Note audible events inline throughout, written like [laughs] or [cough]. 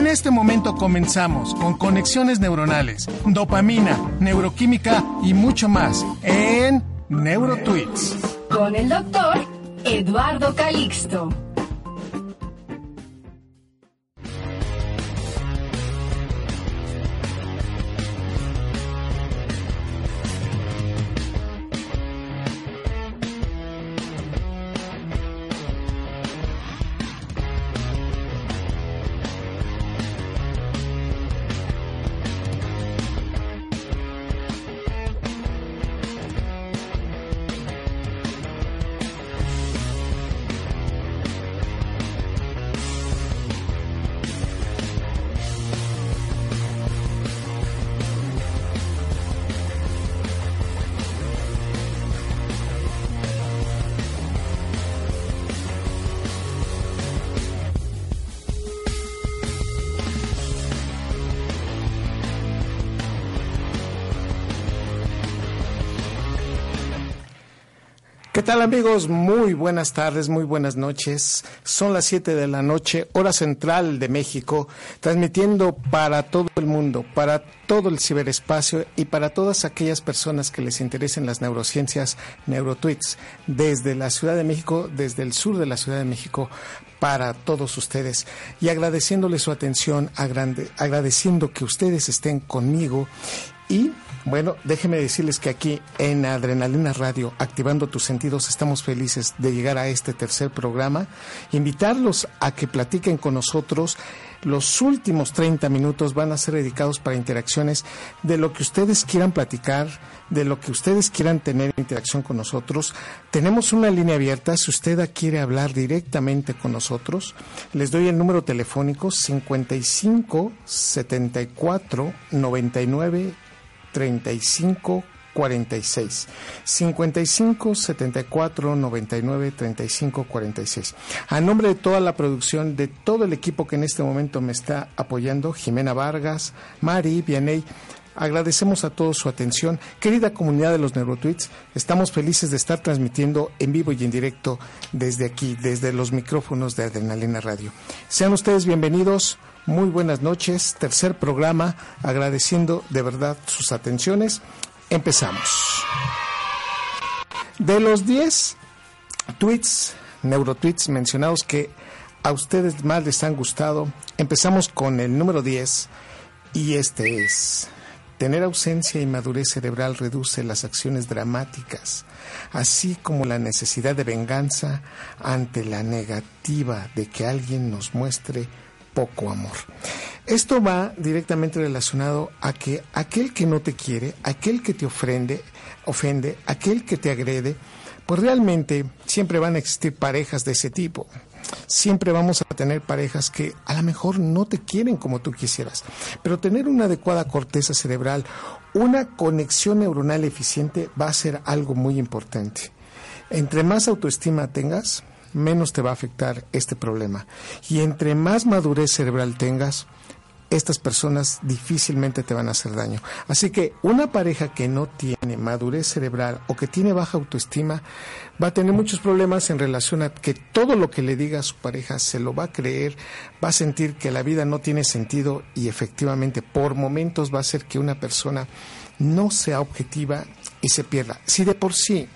En este momento comenzamos con conexiones neuronales, dopamina, neuroquímica y mucho más en NeuroTweets. Con el doctor Eduardo Calixto. ¿Qué tal amigos? Muy buenas tardes, muy buenas noches. Son las 7 de la noche, hora central de México, transmitiendo para todo el mundo, para todo el ciberespacio y para todas aquellas personas que les interesen las neurociencias, NeuroTweets, desde la Ciudad de México, desde el sur de la Ciudad de México, para todos ustedes. Y agradeciéndoles su atención, agradeciendo que ustedes estén conmigo y bueno, déjenme decirles que aquí en Adrenalina Radio, activando tus sentidos, estamos felices de llegar a este tercer programa. Invitarlos a que platiquen con nosotros. Los últimos 30 minutos van a ser dedicados para interacciones de lo que ustedes quieran platicar, de lo que ustedes quieran tener interacción con nosotros. Tenemos una línea abierta. Si usted quiere hablar directamente con nosotros, les doy el número telefónico 55 74 99 35 46 55 74 99 35 46 a nombre de toda la producción de todo el equipo que en este momento me está apoyando Jimena Vargas Mari Vianey Agradecemos a todos su atención. Querida comunidad de los Neurotweets, estamos felices de estar transmitiendo en vivo y en directo desde aquí, desde los micrófonos de Adrenalina Radio. Sean ustedes bienvenidos. Muy buenas noches, tercer programa, agradeciendo de verdad sus atenciones. Empezamos. De los 10 tweets, neurotweets mencionados que a ustedes más les han gustado, empezamos con el número 10 y este es, tener ausencia y madurez cerebral reduce las acciones dramáticas, así como la necesidad de venganza ante la negativa de que alguien nos muestre poco amor. Esto va directamente relacionado a que aquel que no te quiere, aquel que te ofende, ofende, aquel que te agrede, pues realmente siempre van a existir parejas de ese tipo. Siempre vamos a tener parejas que a lo mejor no te quieren como tú quisieras, pero tener una adecuada corteza cerebral, una conexión neuronal eficiente va a ser algo muy importante. Entre más autoestima tengas, menos te va a afectar este problema. Y entre más madurez cerebral tengas, estas personas difícilmente te van a hacer daño. Así que una pareja que no tiene madurez cerebral o que tiene baja autoestima va a tener muchos problemas en relación a que todo lo que le diga a su pareja se lo va a creer, va a sentir que la vida no tiene sentido y efectivamente por momentos va a hacer que una persona no sea objetiva y se pierda. Si de por sí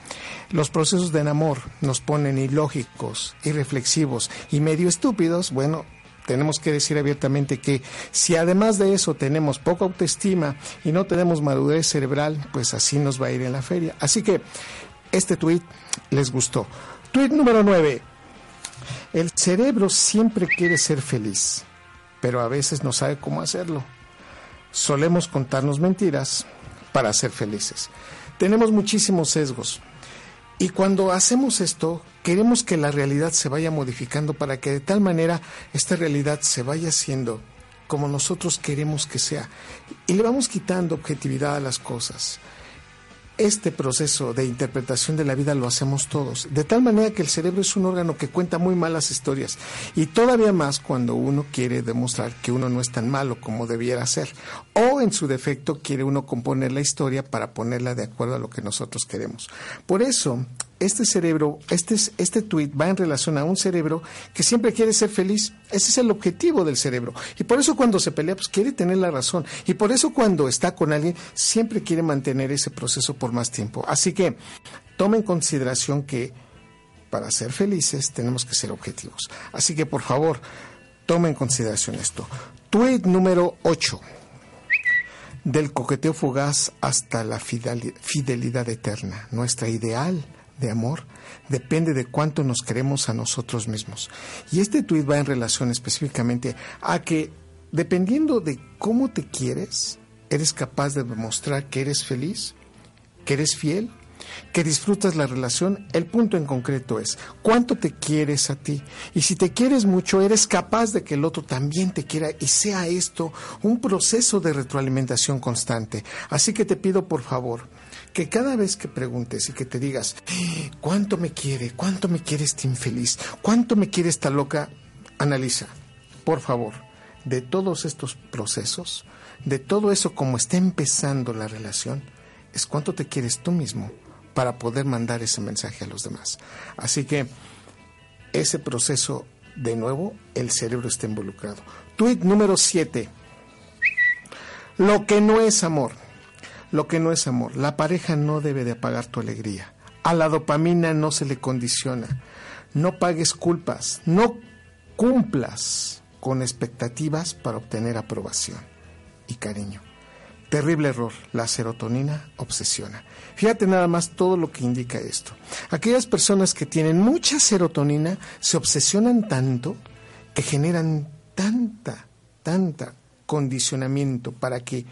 los procesos de enamor nos ponen ilógicos, irreflexivos y medio estúpidos, bueno, tenemos que decir abiertamente que si además de eso tenemos poca autoestima y no tenemos madurez cerebral, pues así nos va a ir en la feria. Así que este tweet les gustó. Tweet número 9. El cerebro siempre quiere ser feliz, pero a veces no sabe cómo hacerlo. Solemos contarnos mentiras para ser felices. Tenemos muchísimos sesgos. Y cuando hacemos esto, queremos que la realidad se vaya modificando para que de tal manera esta realidad se vaya haciendo como nosotros queremos que sea. Y le vamos quitando objetividad a las cosas. Este proceso de interpretación de la vida lo hacemos todos, de tal manera que el cerebro es un órgano que cuenta muy malas historias y todavía más cuando uno quiere demostrar que uno no es tan malo como debiera ser o en su defecto quiere uno componer la historia para ponerla de acuerdo a lo que nosotros queremos. Por eso, este cerebro, este, este tweet va en relación a un cerebro que siempre quiere ser feliz. Ese es el objetivo del cerebro. Y por eso cuando se pelea, pues quiere tener la razón. Y por eso cuando está con alguien, siempre quiere mantener ese proceso por más tiempo. Así que tome en consideración que para ser felices tenemos que ser objetivos. Así que por favor, tome en consideración esto. Tweet número 8 del coqueteo fugaz hasta la fidelidad eterna, nuestra ideal de amor depende de cuánto nos queremos a nosotros mismos. Y este tuit va en relación específicamente a que dependiendo de cómo te quieres, eres capaz de demostrar que eres feliz, que eres fiel, que disfrutas la relación. El punto en concreto es cuánto te quieres a ti. Y si te quieres mucho, eres capaz de que el otro también te quiera y sea esto un proceso de retroalimentación constante. Así que te pido por favor, que cada vez que preguntes y que te digas, ¿cuánto me quiere? ¿Cuánto me quiere este infeliz? ¿Cuánto me quiere esta loca? Analiza, por favor, de todos estos procesos, de todo eso como está empezando la relación, es cuánto te quieres tú mismo para poder mandar ese mensaje a los demás. Así que ese proceso, de nuevo, el cerebro está involucrado. Tweet número 7. Lo que no es amor lo que no es amor. La pareja no debe de apagar tu alegría. A la dopamina no se le condiciona. No pagues culpas. No cumplas con expectativas para obtener aprobación y cariño. Terrible error. La serotonina obsesiona. Fíjate nada más todo lo que indica esto. Aquellas personas que tienen mucha serotonina se obsesionan tanto que generan tanta, tanta condicionamiento para que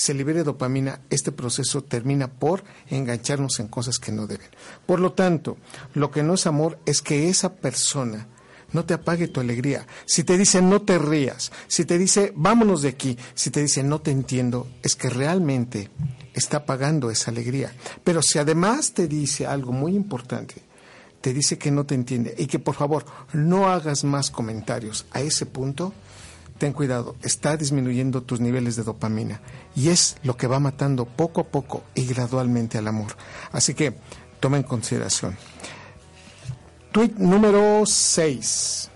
se libere dopamina, este proceso termina por engancharnos en cosas que no deben. Por lo tanto, lo que no es amor es que esa persona no te apague tu alegría. Si te dice no te rías, si te dice vámonos de aquí, si te dice no te entiendo, es que realmente está apagando esa alegría. Pero si además te dice algo muy importante, te dice que no te entiende y que por favor no hagas más comentarios a ese punto, ten cuidado, está disminuyendo tus niveles de dopamina y es lo que va matando poco a poco y gradualmente al amor. Así que toma en consideración. Tweet número 6.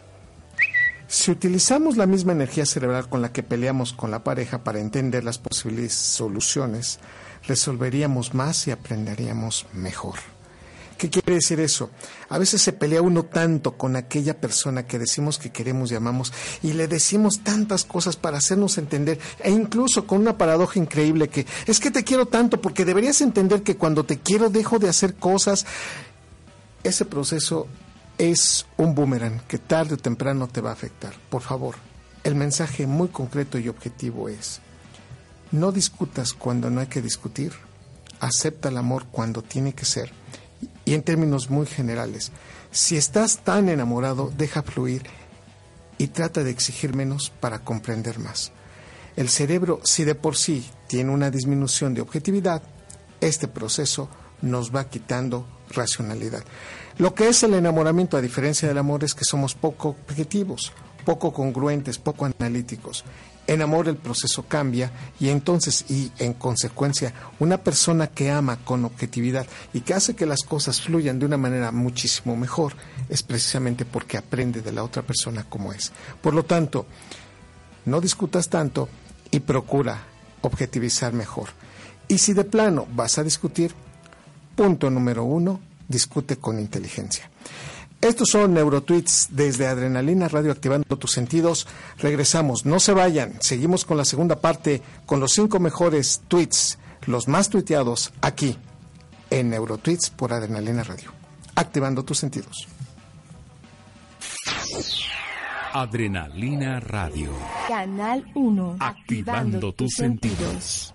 Si utilizamos la misma energía cerebral con la que peleamos con la pareja para entender las posibles soluciones, resolveríamos más y aprenderíamos mejor. ¿Qué quiere decir eso? A veces se pelea uno tanto con aquella persona que decimos que queremos y amamos y le decimos tantas cosas para hacernos entender e incluso con una paradoja increíble que es que te quiero tanto porque deberías entender que cuando te quiero dejo de hacer cosas. Ese proceso es un boomerang que tarde o temprano te va a afectar. Por favor, el mensaje muy concreto y objetivo es, no discutas cuando no hay que discutir, acepta el amor cuando tiene que ser y en términos muy generales, si estás tan enamorado, deja fluir y trata de exigir menos para comprender más. El cerebro, si de por sí tiene una disminución de objetividad, este proceso nos va quitando racionalidad. Lo que es el enamoramiento, a diferencia del amor, es que somos poco objetivos, poco congruentes, poco analíticos. En amor el proceso cambia y entonces, y en consecuencia, una persona que ama con objetividad y que hace que las cosas fluyan de una manera muchísimo mejor, es precisamente porque aprende de la otra persona como es. Por lo tanto, no discutas tanto y procura objetivizar mejor. Y si de plano vas a discutir, punto número uno, discute con inteligencia. Estos son Neurotweets desde Adrenalina Radio activando tus sentidos. Regresamos, no se vayan. Seguimos con la segunda parte con los cinco mejores tweets, los más tuiteados aquí en Neurotweets por Adrenalina Radio. Activando tus sentidos. Adrenalina Radio. Canal 1. Activando, tus sentidos.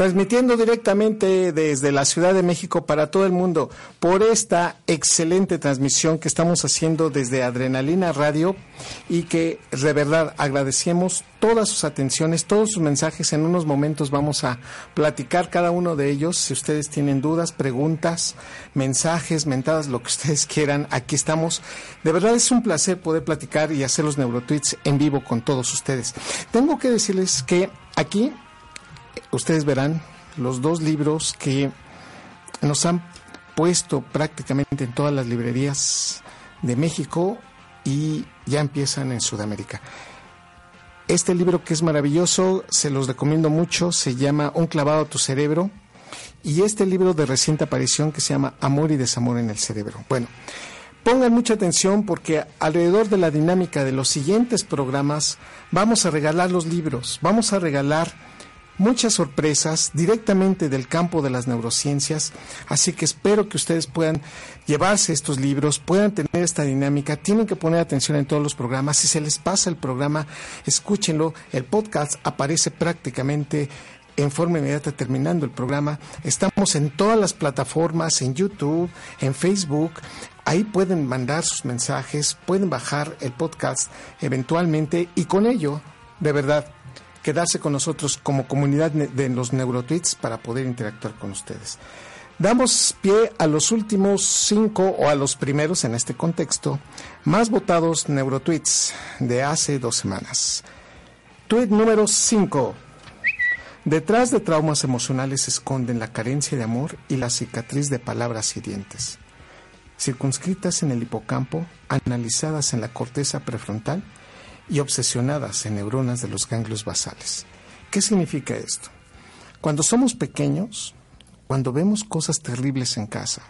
Transmitiendo directamente desde la Ciudad de México para todo el mundo por esta excelente transmisión que estamos haciendo desde Adrenalina Radio y que de verdad agradecemos todas sus atenciones, todos sus mensajes. En unos momentos vamos a platicar cada uno de ellos. Si ustedes tienen dudas, preguntas, mensajes, mentadas, lo que [laughs] ustedes quieran, aquí estamos. De verdad es un placer poder platicar y hacer los neurotweets en vivo con todos ustedes. Tengo que decirles que aquí ustedes verán los dos libros que nos han puesto prácticamente en todas las librerías de México y ya empiezan en Sudamérica. Este libro que es maravilloso, se los recomiendo mucho, se llama Un clavado a tu cerebro y este libro de reciente aparición que se llama Amor y desamor en el cerebro. Bueno, pongan mucha atención porque alrededor de la dinámica de los siguientes programas vamos a regalar los libros, vamos a regalar muchas sorpresas directamente del campo de las neurociencias, así que espero que ustedes puedan llevarse estos libros, puedan tener esta dinámica, tienen que poner atención en todos los programas, si se les pasa el programa, escúchenlo, el podcast aparece prácticamente en forma inmediata terminando el programa. Estamos en todas las plataformas, en YouTube, en Facebook. Ahí pueden mandar sus mensajes, pueden bajar el podcast eventualmente y con ello, de verdad, quedarse con nosotros como comunidad de los neurotweets para poder interactuar con ustedes. Damos pie a los últimos cinco o a los primeros en este contexto más votados neurotweets de hace dos semanas. Tweet número 5. Detrás de traumas emocionales se esconden la carencia de amor y la cicatriz de palabras hirientes. Circunscritas en el hipocampo, analizadas en la corteza prefrontal y obsesionadas en neuronas de los ganglios basales. ¿Qué significa esto? Cuando somos pequeños, cuando vemos cosas terribles en casa,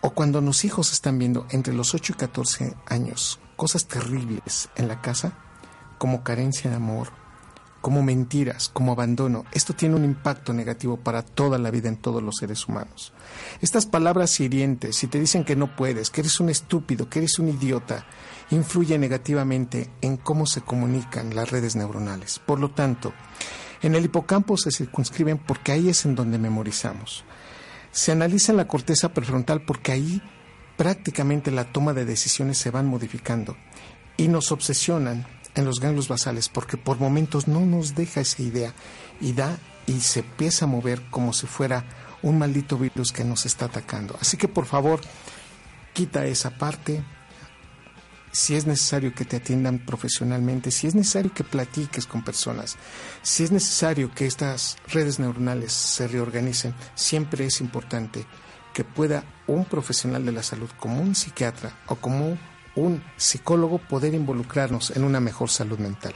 o cuando los hijos están viendo entre los 8 y 14 años cosas terribles en la casa, como carencia de amor, como mentiras, como abandono, esto tiene un impacto negativo para toda la vida en todos los seres humanos. Estas palabras hirientes, si te dicen que no puedes, que eres un estúpido, que eres un idiota, influyen negativamente en cómo se comunican las redes neuronales. Por lo tanto, en el hipocampo se circunscriben porque ahí es en donde memorizamos. Se analiza en la corteza prefrontal porque ahí prácticamente la toma de decisiones se van modificando y nos obsesionan en los ganglios basales porque por momentos no nos deja esa idea y da y se empieza a mover como si fuera un maldito virus que nos está atacando. Así que por favor, quita esa parte. Si es necesario que te atiendan profesionalmente, si es necesario que platiques con personas, si es necesario que estas redes neuronales se reorganicen, siempre es importante que pueda un profesional de la salud, como un psiquiatra o como un psicólogo poder involucrarnos en una mejor salud mental.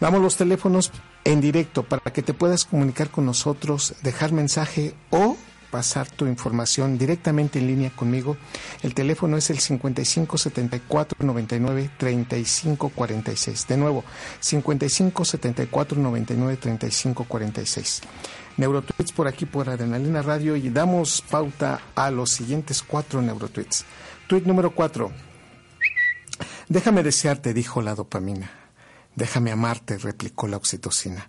Damos los teléfonos en directo para que te puedas comunicar con nosotros, dejar mensaje o pasar tu información directamente en línea conmigo. El teléfono es el 55 74 99 35 46. De nuevo, 55 74 99 35 46. Neurotweets por aquí por Adrenalina Radio y damos pauta a los siguientes cuatro neurotweets. Tweet número 4. Déjame desearte, dijo la dopamina. Déjame amarte, replicó la oxitocina.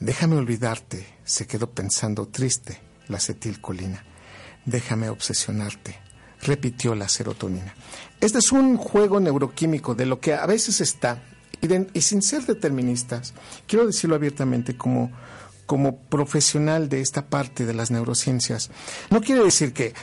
Déjame olvidarte, se quedó pensando triste la acetilcolina. Déjame obsesionarte, repitió la serotonina. Este es un juego neuroquímico de lo que a veces está, y, sin ser deterministas, quiero decirlo abiertamente como, como profesional de esta parte de las neurociencias, no quiere decir que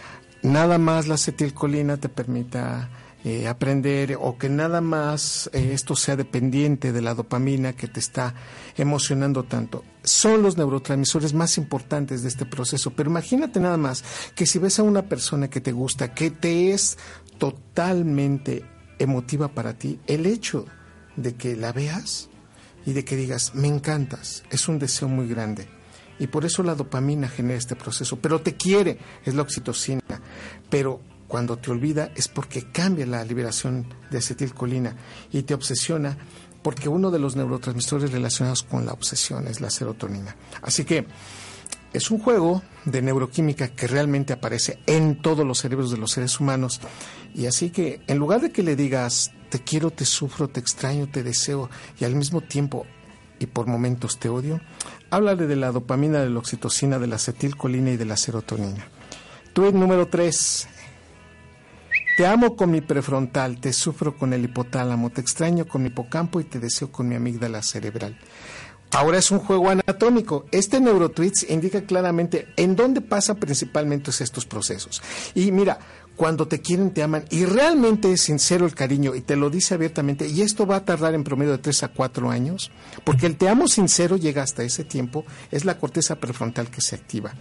nada más la acetilcolina te permita eh, aprender o que nada más eh, esto sea dependiente de la dopamina que te está emocionando tanto. Son los neurotransmisores más importantes de este proceso, pero imagínate nada más que si ves a una persona que te gusta, que te es totalmente emotiva para ti, el hecho de que la veas y de que digas, me encantas, es un deseo muy grande. Y por eso la dopamina genera este proceso. Pero te quiere, es la oxitocina. Pero cuando te olvida es porque cambia la liberación de acetilcolina y te obsesiona porque uno de los neurotransmisores relacionados con la obsesión es la serotonina. Así que es un juego de neuroquímica que realmente aparece en todos los cerebros de los seres humanos. Y así que en lugar de que le digas te quiero, te sufro, te extraño, te deseo y al mismo tiempo y por momentos te odio, háblale de la dopamina, de la oxitocina, de la acetilcolina y de la serotonina. Tweet número 3. Te amo con mi prefrontal, te sufro con el hipotálamo, te extraño con mi hipocampo y te deseo con mi amígdala cerebral. Ahora es un juego anatómico. Este neurotweets indica claramente en dónde pasan principalmente estos procesos. Y mira, cuando te quieren, te aman y realmente es sincero el cariño y te lo dice abiertamente, y esto va a tardar en promedio de 3 a 4 años, porque el te amo sincero llega hasta ese tiempo, es la corteza prefrontal que se activa.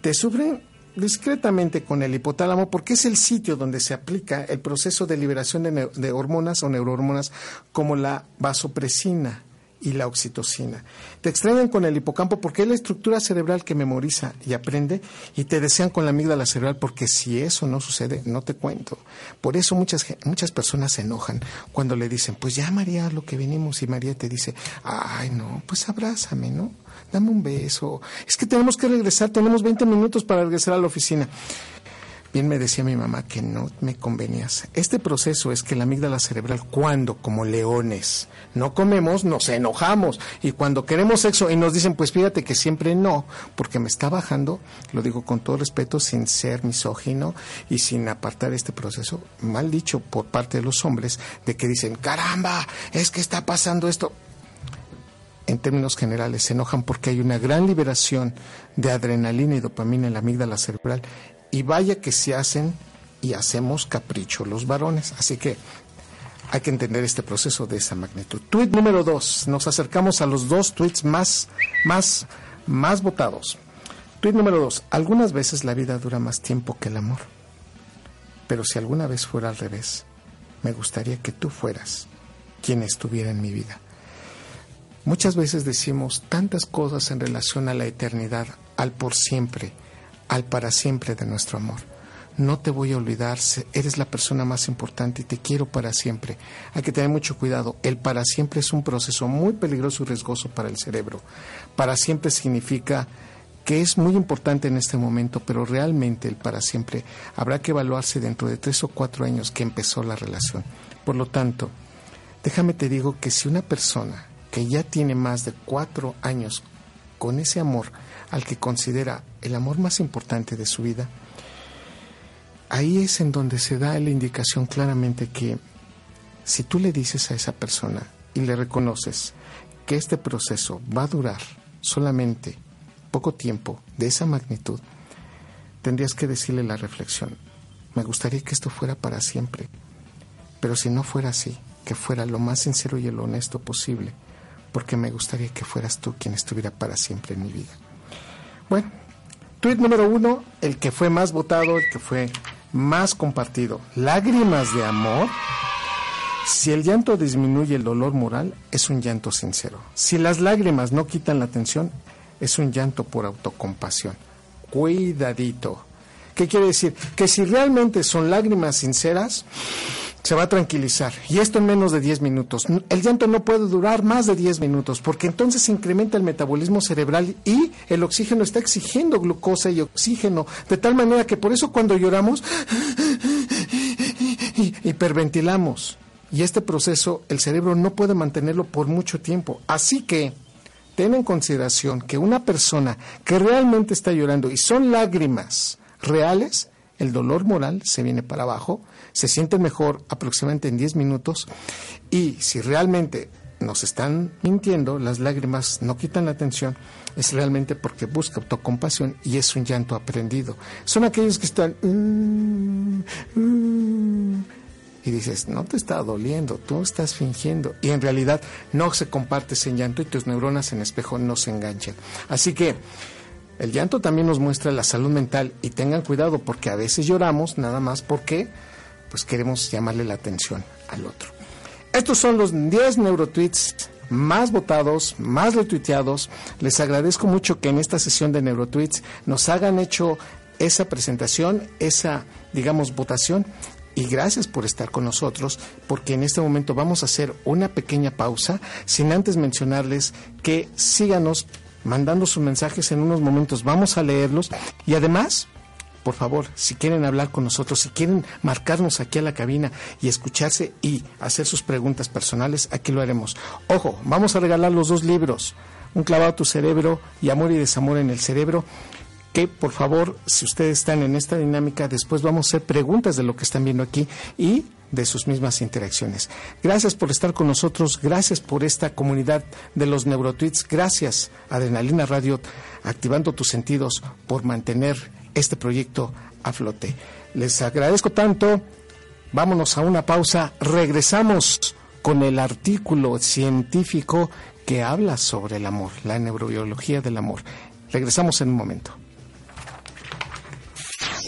Te sufren discretamente con el hipotálamo porque es el sitio donde se aplica el proceso de liberación de, hormonas o neurohormonas como la vasopresina y la oxitocina. Te extrañan con el hipocampo porque es la estructura cerebral que memoriza y aprende y te desean con la amígdala cerebral porque si eso no sucede, no te cuento. Por eso muchas, muchas personas se enojan cuando le dicen, pues ya María, lo que venimos y María te dice, ay no, pues abrázame, ¿no? Dame un beso. Es que tenemos que regresar, tenemos 20 minutos para regresar a la oficina. Bien me decía mi mamá que no me convenías. Este proceso es que la amígdala cerebral, cuando como leones no comemos, nos enojamos. Y cuando queremos sexo y nos dicen, pues fíjate que siempre no, porque me está bajando, lo digo con todo respeto, sin ser misógino y sin apartar este proceso, mal dicho por parte de los hombres, de que dicen, caramba, es que está pasando esto en términos generales, se enojan porque hay una gran liberación de adrenalina y dopamina en la amígdala cerebral y vaya que se hacen y hacemos capricho los varones. Así que hay que entender este proceso de esa magnitud. Tweet número dos. Nos acercamos a los dos tweets más, más, más votados. Tweet número dos. Algunas veces la vida dura más tiempo que el amor. Pero si alguna vez fuera al revés, me gustaría que tú fueras quien estuviera en mi vida. Muchas veces decimos tantas cosas en relación a la eternidad, al por siempre, al para siempre de nuestro amor. No te voy a olvidar, eres la persona más importante y te quiero para siempre. Hay que tener mucho cuidado. El para siempre es un proceso muy peligroso y riesgoso para el cerebro. Para siempre significa que es muy importante en este momento, pero realmente el para siempre habrá que evaluarse dentro de tres o cuatro años que empezó la relación. Por lo tanto, déjame te digo que si una persona que ya tiene más de cuatro años con ese amor al que considera el amor más importante de su vida, ahí es en donde se da la indicación claramente que si tú le dices a esa persona y le reconoces que este proceso va a durar solamente poco tiempo de esa magnitud, tendrías que decirle la reflexión, me gustaría que esto fuera para siempre, pero si no fuera así, que fuera lo más sincero y lo honesto posible, porque me gustaría que fueras tú quien estuviera para siempre en mi vida. Bueno, tweet número uno, el que fue más votado, el que fue más compartido. Lágrimas de amor. Si el llanto disminuye el dolor moral, es un llanto sincero. Si las lágrimas no quitan la tensión, es un llanto por autocompasión. Cuidadito. ¿Qué quiere decir? Que si realmente son lágrimas sinceras, se va a tranquilizar. Y esto en menos de 10 minutos. El llanto no puede durar más de 10 minutos porque entonces se incrementa el metabolismo cerebral y el oxígeno está exigiendo glucosa y oxígeno. De tal manera que por eso cuando lloramos hiperventilamos. Y este proceso el cerebro no puede mantenerlo por mucho tiempo. Así que ten en consideración que una persona que realmente está llorando y son lágrimas reales, el dolor moral se viene para abajo, se siente mejor aproximadamente en 10 minutos y si realmente nos están mintiendo, las lágrimas no quitan la atención, es realmente porque busca autocompasión y es un llanto aprendido. Son aquellos que están... Mm, mm", y dices, no te está doliendo, tú estás fingiendo. Y en realidad no se comparte ese llanto y tus neuronas en espejo no se enganchan. Así que el llanto también nos muestra la salud mental y tengan cuidado porque a veces lloramos nada más porque pues queremos llamarle la atención al otro. Estos son los 10 neurotweets más votados, más retuiteados. Les agradezco mucho que en esta sesión de neurotweets nos hagan hecho esa presentación, esa, digamos, votación. Y gracias por estar con nosotros, porque en este momento vamos a hacer una pequeña pausa, sin antes mencionarles que síganos mandando sus mensajes en unos momentos. Vamos a leerlos y además, por favor, si quieren hablar con nosotros, si quieren marcarnos aquí a la cabina y escucharse y hacer sus preguntas personales, aquí lo haremos. Ojo, vamos a regalar los dos libros, Un clavado a tu cerebro y Amor y desamor en el cerebro que por favor, si ustedes están en esta dinámica, después vamos a hacer preguntas de lo que están viendo aquí y de sus mismas interacciones. Gracias por estar con nosotros, gracias por esta comunidad de los neurotweets, gracias Adrenalina Radio, activando tus sentidos por mantener este proyecto a flote. Les agradezco tanto, vámonos a una pausa, regresamos con el artículo científico que habla sobre el amor, la neurobiología del amor. Regresamos en un momento.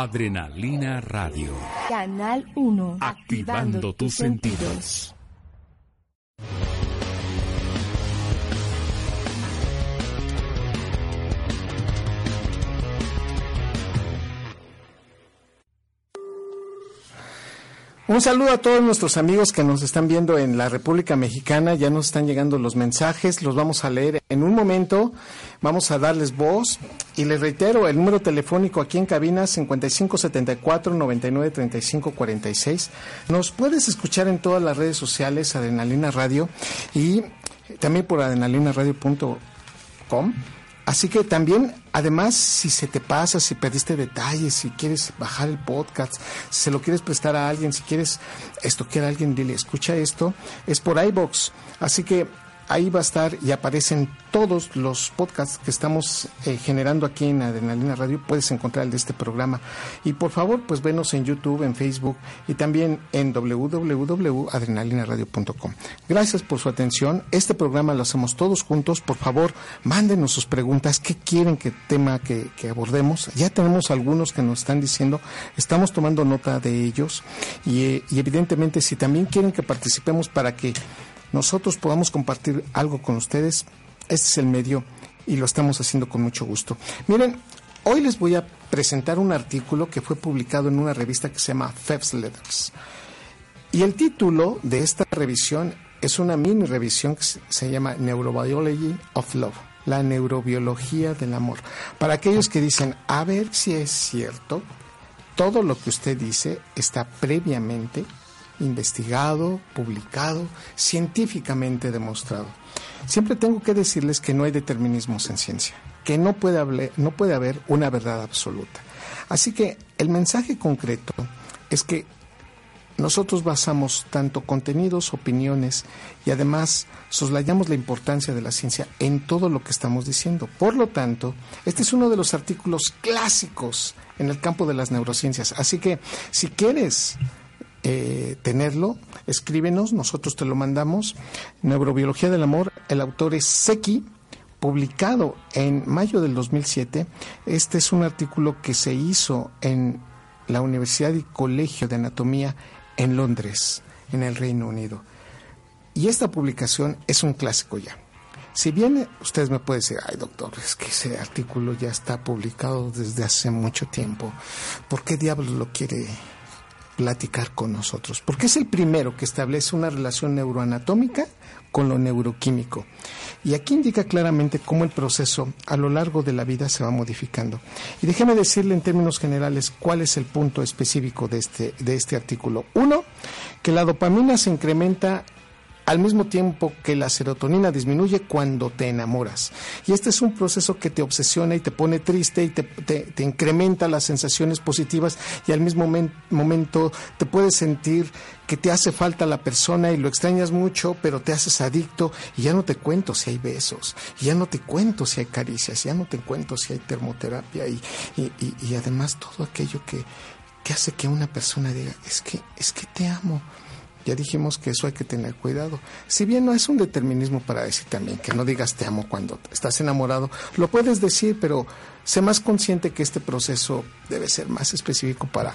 Adrenalina Radio. Canal 1. Activando, tus sentidos. Un saludo a todos nuestros amigos que nos están viendo en la República Mexicana. Ya nos están llegando los mensajes, los vamos a leer en un momento. Vamos a darles voz y les reitero el número telefónico aquí en cabina 5574 993546. Nos puedes escuchar en todas las redes sociales Adrenalina Radio y también por adrenalinaradio.com. Así que también, además, si se te pasa, si perdiste detalles, si quieres bajar el podcast, si se lo quieres prestar a alguien, si quieres estoquear a alguien, dile, escucha esto, es por iBox. Así que ahí va a estar y aparecen todos los podcasts que estamos eh, generando aquí en Adrenalina Radio. Puedes encontrar el de este programa. Y por favor, pues venos en YouTube, en Facebook y también en www.adrenalinaradio.com. Gracias por su atención. Este programa lo hacemos todos juntos. Por favor, mándenos sus preguntas. ¿Qué quieren que tema que, que abordemos? Ya tenemos algunos que nos están diciendo. Estamos tomando nota de ellos. Y, eh, y evidentemente, si también quieren que participemos para que nosotros podamos compartir algo con ustedes, este es el medio y lo estamos haciendo con mucho gusto. Miren, hoy les voy a presentar un artículo que fue publicado en una revista que se llama Febs Letters. Y el título de esta revisión es una mini revisión que se llama Neurobiology of Love, la neurobiología del amor. Para aquellos que dicen, a ver si es cierto, todo lo que usted dice está previamente investigado, publicado, científicamente demostrado. Siempre tengo que decirles que no hay determinismos en ciencia, que no puede, haber, no puede haber una verdad absoluta. Así que el mensaje concreto es que nosotros basamos tanto contenidos, opiniones y además soslayamos la importancia de la ciencia en todo lo que estamos diciendo. Por lo tanto, este es uno de los artículos clásicos en el campo de las neurociencias. Así que si quieres eh, tenerlo, escríbenos, nosotros te lo mandamos. Neurobiología del Amor, el autor es Seki, publicado en mayo del 2007. Este es un artículo que se hizo en la Universidad y Colegio de Anatomía en Londres, en el Reino Unido. Y esta publicación es un clásico ya. Si bien ustedes me pueden decir, ay doctor, es que ese artículo ya está publicado desde hace mucho tiempo, ¿por qué diablos lo quiere platicar con nosotros? Porque es el primero que establece una relación neuroanatómica con lo neuroquímico. Y aquí indica claramente cómo el proceso a lo largo de la vida se va modificando. Y déjeme decirle en términos generales cuál es el punto específico de este, de este artículo. Uno, que la dopamina se incrementa al mismo tiempo que la serotonina disminuye cuando te enamoras. Y este es un proceso que te obsesiona y te pone triste y te, incrementa las sensaciones positivas y al mismo momento te puedes sentir que te hace falta la persona y lo extrañas mucho, pero te haces adicto y ya no te cuento si hay besos, ya no te cuento si hay caricias, ya no te cuento si hay termoterapia y, y, además todo aquello que, que hace que una persona diga, es que, es que te amo ya dijimos que eso hay que tener cuidado. Si bien no es un determinismo para decir también que no digas te amo cuando estás enamorado, lo puedes decir, pero sé más consciente que este proceso debe ser más específico para,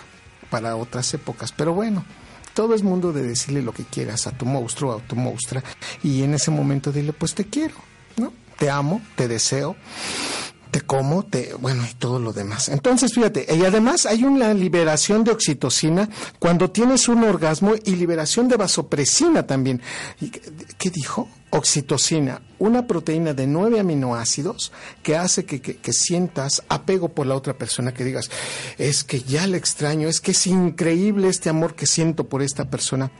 para otras épocas. Pero bueno, todo es mundo de decirle lo que quieras a tu monstruo a tu monstrua y en ese momento dile pues te quiero, ¿no? Te amo, te deseo te como, te, bueno, y todo lo demás. Entonces, fíjate, y además hay una liberación de oxitocina cuando tienes un orgasmo y liberación de vasopresina también. ¿Qué dijo? Oxitocina, una proteína de nueve aminoácidos que hace que, que, sientas apego por la otra persona, que digas, es que ya le extraño, es que es increíble este amor que siento por esta persona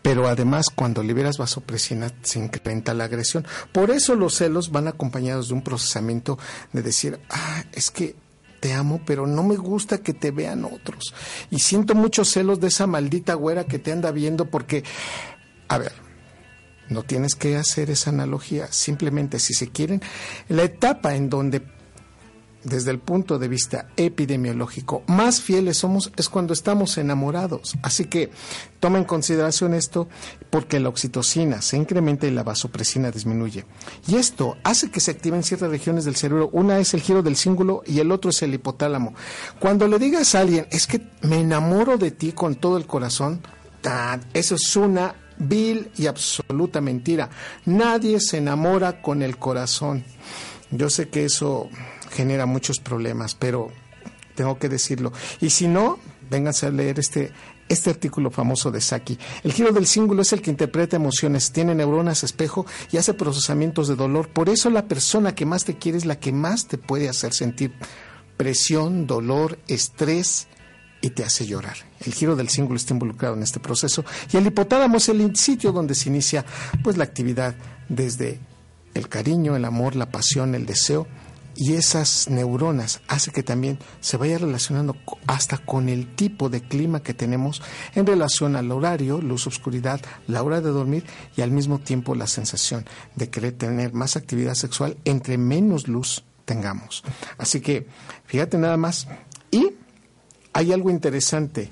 pero además cuando liberas vasopresina se incrementa la agresión. Por eso los celos van acompañados de un procesamiento de decir, ah, es que te amo, pero no me gusta que te vean otros. Y siento muchos celos de esa maldita güera que te anda viendo porque, a ver, no tienes que hacer esa analogía, simplemente si se quieren, la etapa en donde desde el punto de vista epidemiológico, más fieles somos es cuando estamos enamorados. Así que toma en consideración esto porque la oxitocina se incrementa y la vasopresina disminuye. Y esto hace que se activen ciertas regiones del cerebro. Una es el giro del cíngulo y el otro es el hipotálamo. Cuando le digas a alguien, es que me enamoro de ti con todo el corazón, eso es una vil y absoluta mentira. Nadie se enamora con el corazón. Yo sé que eso genera muchos problemas, pero tengo que decirlo. Y si no, vénganse a leer este, este artículo famoso de Saki. El giro del cíngulo es el que interpreta emociones, tiene neuronas espejo y hace procesamientos de dolor. Por eso la persona que más te quiere es la que más te puede hacer sentir presión, dolor, estrés y te hace llorar. El giro del cíngulo está involucrado en este proceso y el hipotálamo es el sitio donde se inicia pues la actividad desde el cariño, el amor, la pasión, el deseo y esas neuronas hace que también se vaya relacionando hasta con el tipo de clima que tenemos en relación al horario, luz, oscuridad, la hora de dormir y al mismo tiempo la sensación de querer tener más actividad sexual entre menos luz tengamos. Así que fíjate nada más. Y hay algo interesante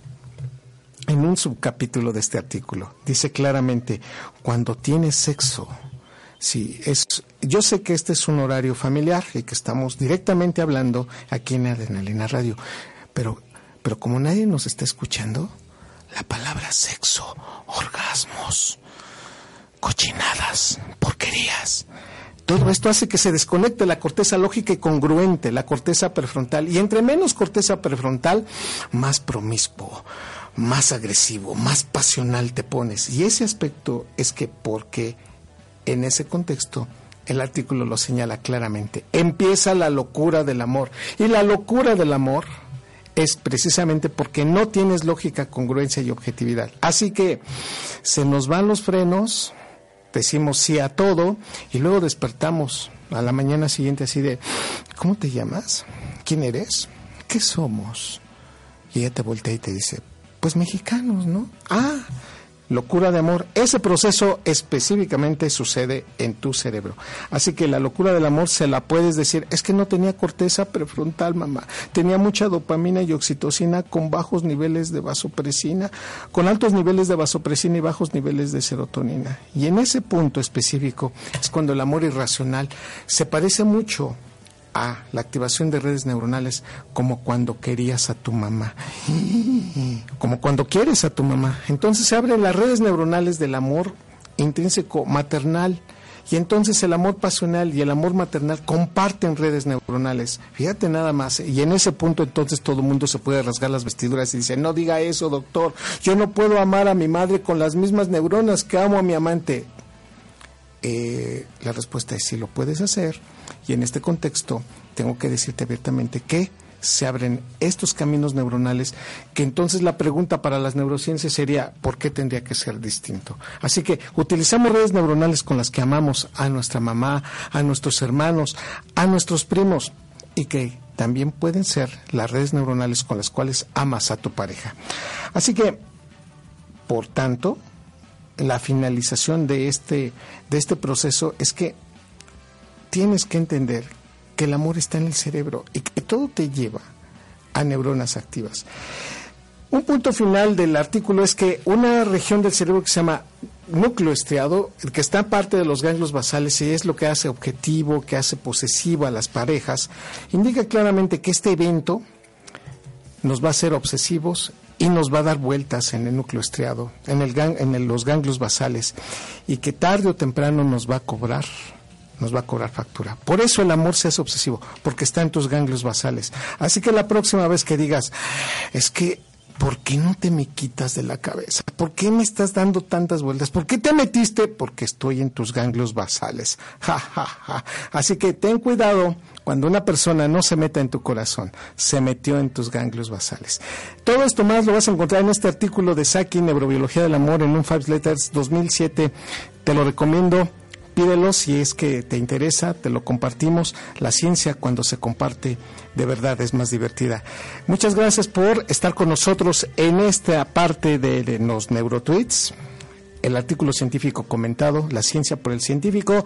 en un subcapítulo de este artículo. Dice claramente, cuando tienes sexo, Sí, es, yo sé que este es un horario familiar y que estamos directamente hablando aquí en Adrenalina Radio, pero, pero como nadie nos está escuchando, la palabra sexo, orgasmos, cochinadas, porquerías, todo esto hace que se desconecte la corteza lógica y congruente, la corteza prefrontal. Y entre menos corteza prefrontal, más promiscuo, más agresivo, más pasional te pones. Y ese aspecto es que porque en ese contexto, el artículo lo señala claramente. Empieza la locura del amor. Y la locura del amor es precisamente porque no tienes lógica, congruencia y objetividad. Así que se nos van los frenos, decimos sí a todo y luego despertamos a la mañana siguiente así de, ¿cómo te llamas? ¿Quién eres? ¿Qué somos? Y ella te voltea y te dice, pues mexicanos, ¿no? Ah, locura de amor, ese proceso específicamente sucede en tu cerebro. Así que la locura del amor se la puedes decir, es que no tenía corteza prefrontal, mamá, tenía mucha dopamina y oxitocina con bajos niveles de vasopresina, con altos niveles de vasopresina y bajos niveles de serotonina. Y en ese punto específico es cuando el amor irracional se parece mucho a la activación de redes neuronales como cuando querías a tu mamá, [laughs] como cuando quieres a tu mamá. Entonces se abren las redes neuronales del amor intrínseco maternal y entonces el amor pasional y el amor maternal comparten redes neuronales. Fíjate nada más. Y en ese punto entonces todo el mundo se puede rasgar las vestiduras y dice, no diga eso, doctor. Yo no puedo amar a mi madre con las mismas neuronas que amo a mi amante. Eh, la respuesta es sí lo puedes hacer y en este contexto tengo que decirte abiertamente que se abren estos caminos neuronales, que entonces la pregunta para las neurociencias sería, ¿por qué tendría que ser distinto? Así que utilizamos redes neuronales con las que amamos a nuestra mamá, a nuestros hermanos, a nuestros primos, y que también pueden ser las redes neuronales con las cuales amas a tu pareja. Así que, por tanto, la finalización de este, de este proceso es que tienes que entender que el amor está en el cerebro y que todo te lleva a neuronas activas. Un punto final del artículo es que una región del cerebro que se llama núcleo estriado, que está parte de los ganglios basales y es lo que hace objetivo, que hace posesivo a las parejas, indica claramente que este evento nos va a hacer obsesivos y nos va a dar vueltas en el núcleo estriado, en, el en los ganglios basales, y que tarde o temprano nos va a cobrar nos va a cobrar factura. Por eso el amor se hace obsesivo, porque está en tus ganglios basales. Así que la próxima vez que digas, es que, ¿por qué no te me quitas de la cabeza? ¿Por qué me estás dando tantas vueltas? ¿Por qué te metiste? Porque estoy en tus ganglios basales. [laughs] Ja, ja, ja. Así que ten cuidado cuando una persona no se meta en tu corazón, se metió en tus ganglios basales. Todo esto más lo vas a encontrar en este artículo de Saki, Neurobiología del Amor, en un Five Letters 2007. Te lo recomiendo pídelo si es que te interesa, te lo compartimos. La ciencia cuando se comparte de verdad es más divertida. Muchas gracias por estar con nosotros en esta parte de los neurotweets el artículo científico comentado, la ciencia por el científico,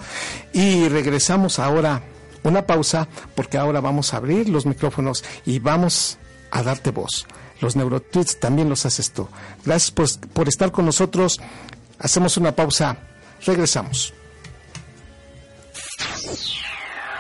y regresamos ahora una pausa porque ahora vamos a abrir los micrófonos y vamos a darte voz. Los neurotweets también los haces tú. Gracias por, por estar con nosotros. Hacemos una pausa. Regresamos.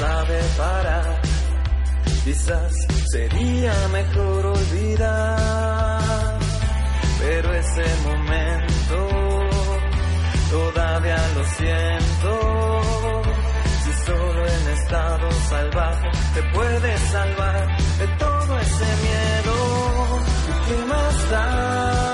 Sabe parar. Quizás sería mejor olvidar. Pero ese momento todavía lo siento. Si solo en estado salvaje te puedes salvar de todo ese miedo. ¿Qué más da?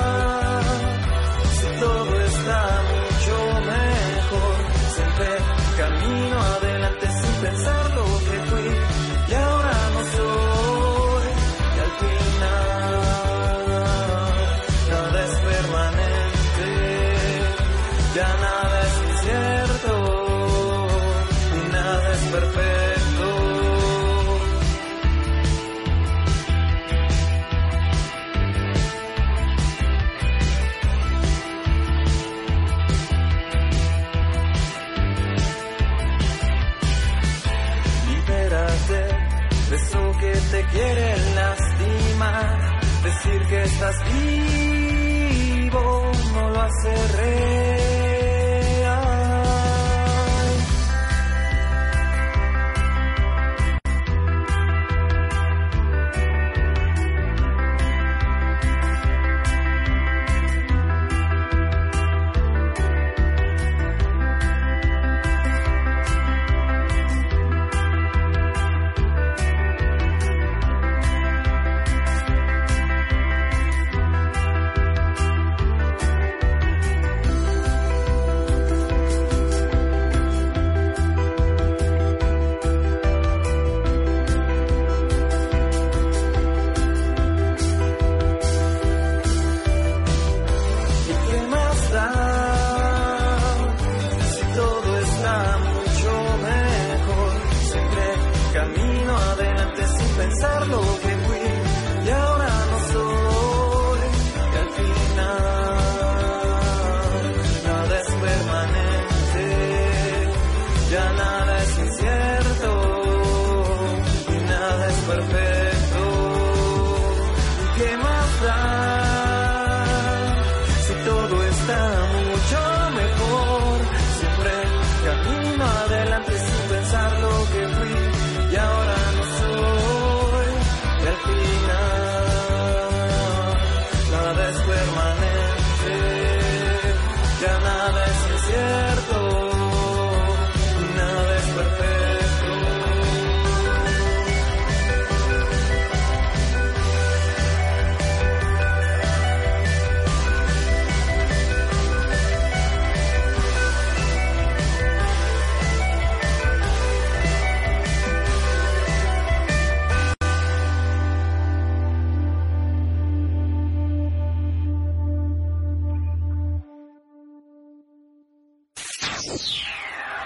Te quieren lastimar. Decir que estás vivo no lo hace.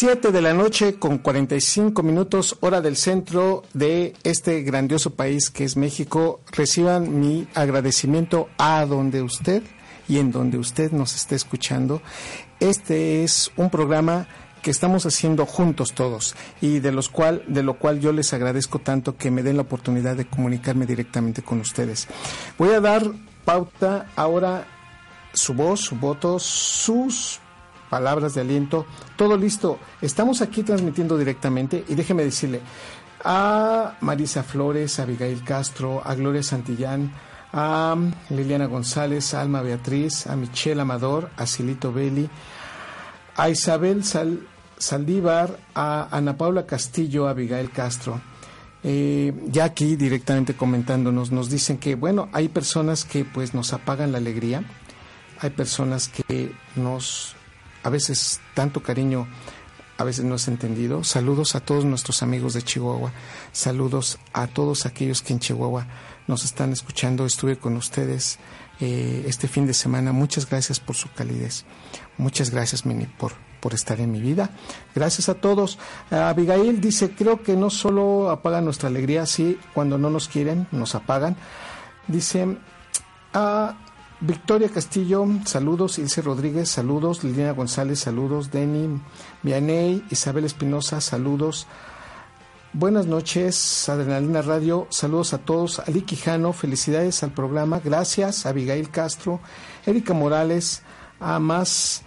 Siete de la noche con 45 minutos, hora del centro de este grandioso país que es México. Reciban mi agradecimiento a donde usted y en donde usted nos esté escuchando. Este es un programa que estamos haciendo juntos todos y de los cual de lo cual yo les agradezco tanto que me den la oportunidad de comunicarme directamente con ustedes. Voy a dar pauta ahora su voz, su voto, sus palabras de aliento, todo listo. Estamos aquí transmitiendo directamente y déjeme decirle a Marisa Flores, a Abigail Castro, a Gloria Santillán, a Liliana González, a Alma Beatriz, a Michelle Amador, a Silito Belli, a Isabel Saldívar, a Ana Paula Castillo, a Abigail Castro. Eh, ya aquí directamente comentándonos, nos dicen que, bueno, hay personas que pues nos apagan la alegría, hay personas que nos a veces tanto cariño a veces no es entendido. Saludos a todos nuestros amigos de Chihuahua. Saludos a todos aquellos que en Chihuahua nos están escuchando. Estuve con ustedes eh, este fin de semana. Muchas gracias por su calidez. Muchas gracias, Mini, por, por estar en mi vida. Gracias a todos. Abigail dice, creo que no solo apagan nuestra alegría, sí, cuando no nos quieren, nos apagan. Dice, ah, Victoria Castillo, saludos. Ilse Rodríguez, saludos. Liliana González, saludos. Denny Vianey, Isabel Espinosa, saludos. Buenas noches, Adrenalina Radio. Saludos a todos. Ali Quijano, felicidades al programa. Gracias. Abigail Castro, Erika Morales, a más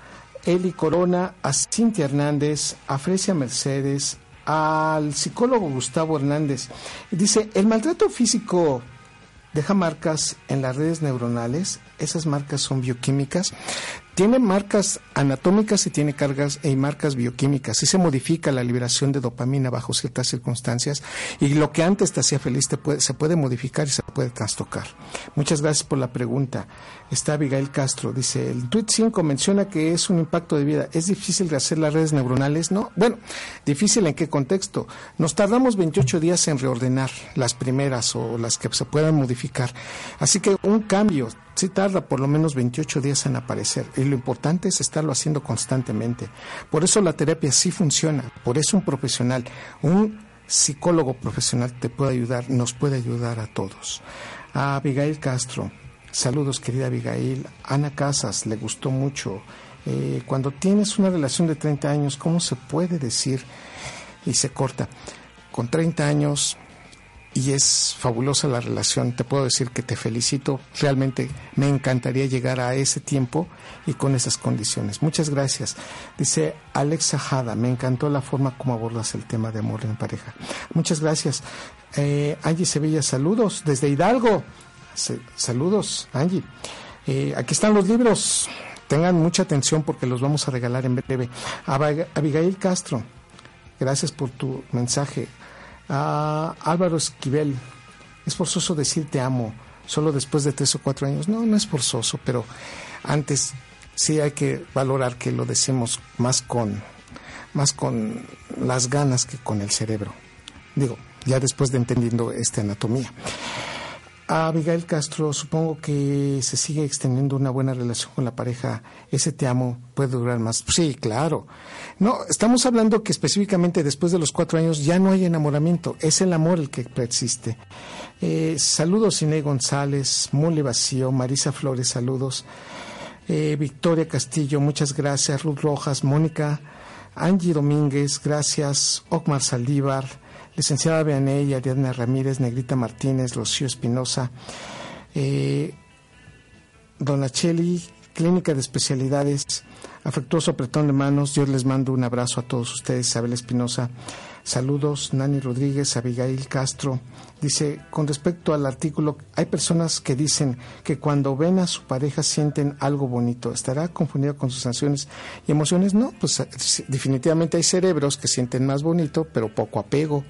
Eli Corona, a Cintia Hernández, a Fresia Mercedes, al psicólogo Gustavo Hernández. Dice, el maltrato físico deja marcas en las redes neuronales esas marcas son bioquímicas. Tiene marcas anatómicas y tiene cargas y marcas bioquímicas. Y se modifica la liberación de dopamina bajo ciertas circunstancias. Y lo que antes te hacía feliz te puede, se puede modificar y se puede trastocar. Muchas gracias por la pregunta. Está Abigail Castro. Dice, el tweet 5 menciona que es un impacto de vida. ¿Es difícil de hacer las redes neuronales? No. Bueno, difícil en qué contexto. Nos tardamos 28 días en reordenar las primeras o las que se puedan modificar. Así que un cambio sí tarda por lo menos 28 días en aparecer y lo importante es estarlo haciendo constantemente. Por eso la terapia sí funciona, por eso un profesional, un psicólogo profesional te puede ayudar, nos puede ayudar a todos. A Abigail Castro, saludos querida Abigail. Ana Casas, le gustó mucho. Eh, cuando tienes una relación de 30 años, ¿cómo se puede decir? Y se corta. Con 30 años y es fabulosa la relación. Te puedo decir que te felicito. Realmente me encantaría llegar a ese tiempo y con esas condiciones. Muchas gracias. Dice Alexa Jada, me encantó la forma como abordas el tema de amor en pareja. Muchas gracias. Eh, Angie Sevilla, saludos desde Hidalgo. saludos, Angie. Eh, aquí están los libros. Tengan mucha atención porque los vamos a regalar en breve. Abigail Castro, gracias por tu mensaje. A Álvaro Esquivel, es forzoso decir te amo solo después de tres o cuatro años. No, no es forzoso, pero antes sí hay que valorar que lo decimos más con, más con las ganas que con el cerebro. Digo, ya después de entendiendo esta anatomía. A Abigail Castro, supongo que se sigue extendiendo una buena relación con la pareja. Ese te amo puede durar más. Sí, claro. No, estamos hablando que específicamente después de los cuatro años ya no hay enamoramiento. Es el amor el que persiste. Eh, saludos, Inés González, Mole Vacío, Marisa Flores, saludos. Eh, Victoria Castillo, muchas gracias. Ruth Rojas, Mónica, Angie Domínguez, gracias. Ocmar Saldívar licenciada Beaney, Ariadna Ramírez, Negrita Martínez, Rocío Espinosa, eh, Dona Cheli, Clínica de Especialidades, afectuoso apretón de manos, yo les mando un abrazo a todos ustedes, Isabel Espinosa, Saludos, Nani Rodríguez, Abigail Castro. Dice, con respecto al artículo, hay personas que dicen que cuando ven a su pareja sienten algo bonito. ¿Estará confundido con sus acciones y emociones? No, pues definitivamente hay cerebros que sienten más bonito, pero poco apego.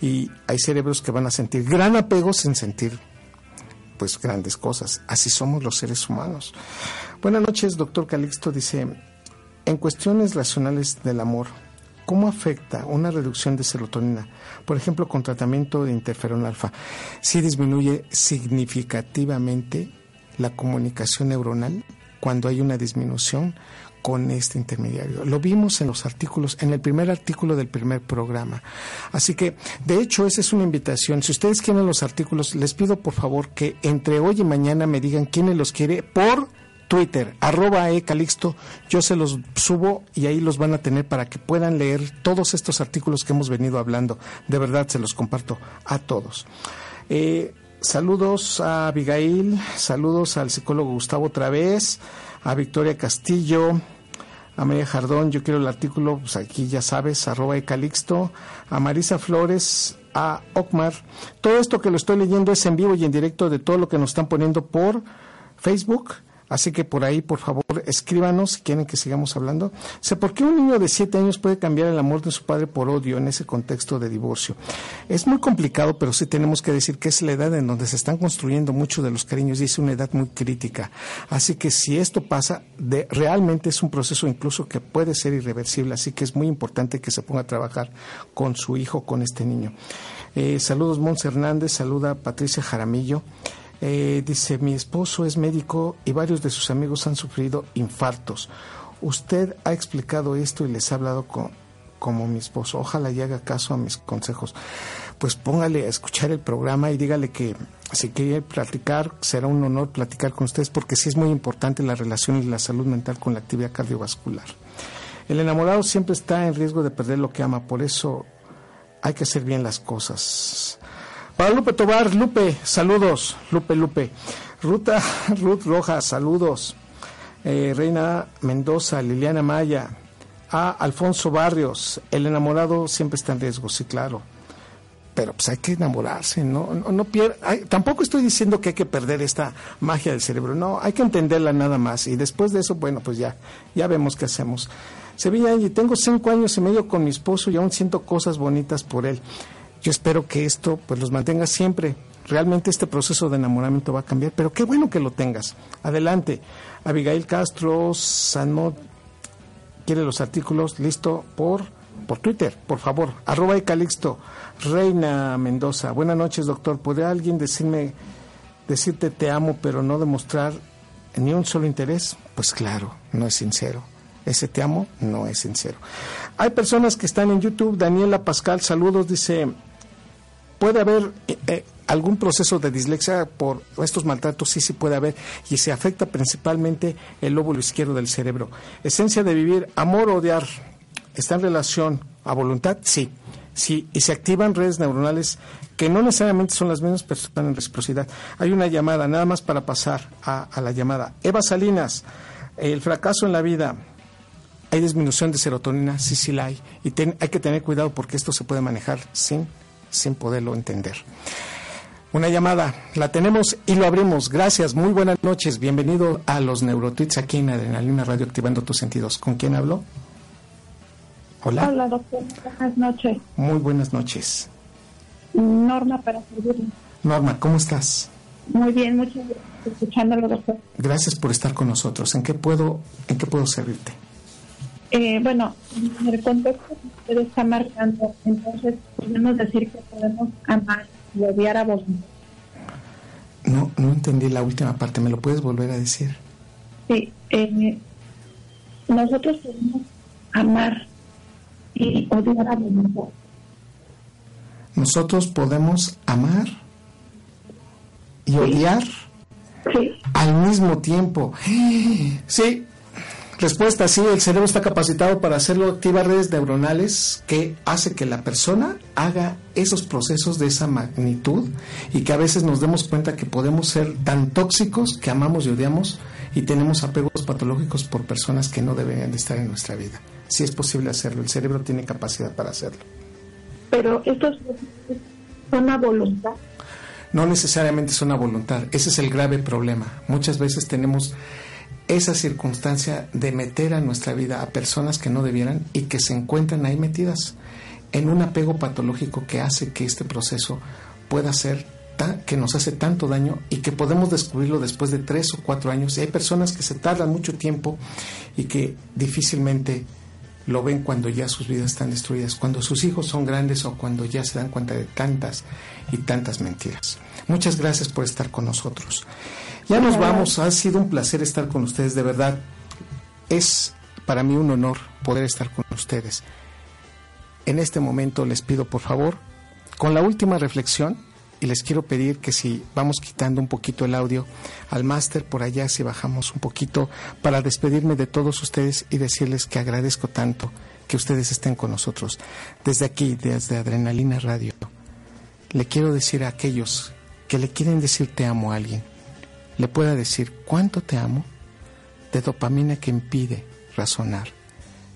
Y hay cerebros que van a sentir gran apego sin sentir pues grandes cosas. Así somos los seres humanos. Buenas noches, doctor Calixto. Dice, en cuestiones racionales del amor, ¿Cómo afecta una reducción de serotonina? Por ejemplo, con tratamiento de interferón alfa. Sí disminuye significativamente la comunicación neuronal cuando hay una disminución con este intermediario. Lo vimos en los artículos, en el primer artículo del primer programa. Así que, de hecho, esa es una invitación. Si ustedes quieren los artículos, les pido por favor que entre hoy y mañana me digan quiénes los quiere por Twitter, arroba ecalixto, yo se los subo y ahí los van a tener para que puedan leer todos estos artículos que hemos venido hablando. De verdad, se los comparto a todos. Eh, saludos a Abigail, saludos al psicólogo Gustavo otra vez, a Victoria Castillo, a María Jardón, yo quiero el artículo, pues aquí ya sabes, arroba ecalixto, a Marisa Flores, a Ocmar. Todo esto que lo estoy leyendo es en vivo y en directo de todo lo que nos están poniendo por Facebook Así que por ahí, por favor, escríbanos si quieren que sigamos hablando. sé ¿por qué un niño de siete años puede cambiar el amor de su padre por odio en ese contexto de divorcio? Es muy complicado, pero sí tenemos que decir que es la edad en donde se están construyendo muchos de los cariños y es una edad muy crítica. Así que si esto pasa, de, realmente es un proceso incluso que puede ser irreversible. Así que es muy importante que se ponga a trabajar con su hijo, con este niño. Eh, saludos, Mons Hernández. Saluda Patricia Jaramillo. Eh, dice, mi esposo es médico y varios de sus amigos han sufrido infartos. Usted ha explicado esto y les ha hablado con, como mi esposo. Ojalá y haga caso a mis consejos. Pues póngale a escuchar el programa y dígale que si quiere platicar, será un honor platicar con ustedes porque sí es muy importante la relación y la salud mental con la actividad cardiovascular. El enamorado siempre está en riesgo de perder lo que ama, por eso hay que hacer bien las cosas. Para Lupe Tobar, Lupe, saludos. Lupe, Lupe. Ruta, [laughs] Ruth Rojas, saludos. Eh, Reina Mendoza, Liliana Maya. A Alfonso Barrios, el enamorado siempre está en riesgo, sí, claro. Pero pues hay que enamorarse, ¿no? no, no tampoco estoy diciendo que hay que perder esta magia del cerebro, no, hay que entenderla nada más. Y después de eso, bueno, pues ya, ya vemos qué hacemos. Sevilla tengo cinco años y medio con mi esposo y aún siento cosas bonitas por él. Yo espero que esto pues los mantenga siempre. Realmente este proceso de enamoramiento va a cambiar, pero qué bueno que lo tengas. Adelante. Abigail Castro, Sanmod, quiere los artículos, listo por, por Twitter, por favor. Arroba y Calixto. Reina Mendoza. Buenas noches, doctor. ¿Podría alguien decirme, decirte te amo, pero no demostrar ni un solo interés? Pues claro, no es sincero. Ese te amo no es sincero. Hay personas que están en YouTube. Daniela Pascal, saludos, dice, puede haber eh, eh, algún proceso de dislexia por estos maltratos, sí, sí puede haber, y se afecta principalmente el lóbulo izquierdo del cerebro. Esencia de vivir, amor o odiar, ¿está en relación a voluntad? Sí. Sí, y se activan redes neuronales que no necesariamente son las mismas, pero están en reciprocidad. Hay una llamada, nada más para pasar a, la llamada. Eva Salinas, el fracaso en la vida, ¿hay disminución de serotonina? Sí, sí la hay. Y hay que tener cuidado porque esto se puede manejar sin sin poderlo entender. Una llamada, la tenemos y lo abrimos. Gracias, muy buenas noches. Bienvenido a los Neurotweets aquí en Adrenalina Radio Activando tus sentidos. ¿Con quién hablo? Hola. Hola, doctor. Buenas noches. Muy buenas noches. Norma, para servirle. Norma, ¿cómo estás? Muy bien, muchas gracias escuchándolo, doctor. Gracias por estar con nosotros. ¿En qué puedo, en qué puedo servirte? Eh, bueno, en el contexto que usted está marcando, entonces podemos decir que podemos amar y odiar a vos. No, no entendí la última parte. ¿Me lo puedes volver a decir? Sí. Eh, nosotros podemos amar y odiar a voluntad. Nosotros podemos amar y odiar sí. al mismo tiempo. [gasps] Sí, Respuesta, sí, el cerebro está capacitado para hacerlo, activa redes neuronales que hace que la persona haga esos procesos de esa magnitud y que a veces nos demos cuenta que podemos ser tan tóxicos que amamos y odiamos y tenemos apegos patológicos por personas que no deberían de estar en nuestra vida. Sí es posible hacerlo, el cerebro tiene capacidad para hacerlo. pero estos son a voluntad. No necesariamente son a voluntad. Ese es el grave problema. Muchas veces tenemos esa circunstancia de meter a nuestra vida a personas que no debieran y que se encuentran ahí metidas en un apego patológico que hace que este proceso pueda ser que nos hace tanto daño y que podemos descubrirlo después de tres o cuatro años. Y hay personas que se tardan mucho tiempo y que difícilmente lo ven cuando ya sus vidas están destruidas, cuando sus hijos son grandes o cuando ya se dan cuenta de tantas y tantas mentiras. Muchas gracias por estar con nosotros. Ya nos vamos, ha sido un placer estar con ustedes, de verdad. Es para mí un honor poder estar con ustedes. En este momento les pido por favor, con la última reflexión, y les quiero pedir que si vamos quitando un poquito el audio al máster por allá, si bajamos un poquito para despedirme de todos ustedes y decirles que agradezco tanto que ustedes estén con nosotros. Desde aquí, desde Adrenalina Radio, le quiero decir a aquellos que le quieren decir te amo a alguien, le pueda decir cuánto te amo, de dopamina que impide razonar,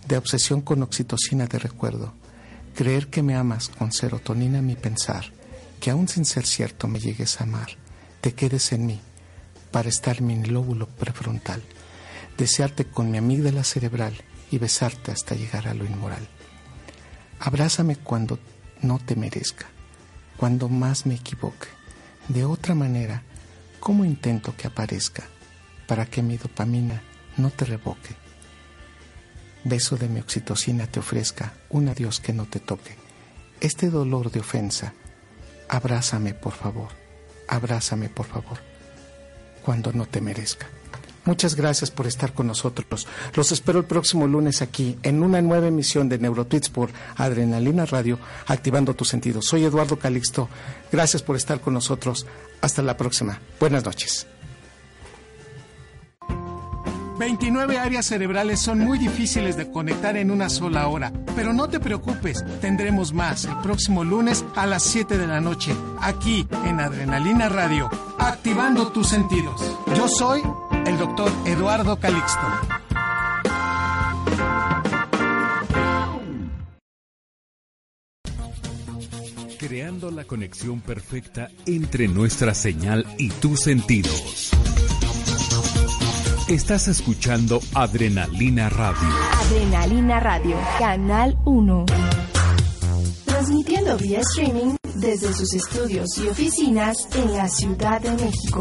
de obsesión con oxitocina de recuerdo, creer que me amas con serotonina mi pensar, que aún sin ser cierto me llegues a amar, te quedes en mí para estar mi lóbulo prefrontal, desearte con mi amígdala cerebral y besarte hasta llegar a lo inmoral. Abrázame cuando no te merezca, cuando más me equivoque. De otra manera, ¿cómo intento que aparezca para que mi dopamina no te revoque? Beso de mi oxitocina te ofrezca un adiós que no te toque. Este dolor de ofensa abrázame por favor, abrázame por favor, cuando no te merezca. Muchas gracias por estar con nosotros. Los espero el próximo lunes aquí en una nueva emisión de Neurotweets por Adrenalina Radio, activando tus sentidos. Soy Eduardo Calixto. Gracias por estar con nosotros. Hasta la próxima. Buenas noches. 29 áreas cerebrales son muy difíciles de conectar en una sola hora, pero no te preocupes, tendremos más el próximo lunes a las 7 de la noche, aquí en Adrenalina Radio, activando tus sentidos. Yo soy el doctor Eduardo Calixto. Creando la conexión perfecta entre nuestra señal y tus sentidos. Estás escuchando Adrenalina Radio. Adrenalina Radio, Canal 1. Transmitiendo vía streaming desde sus estudios y oficinas en la Ciudad de México.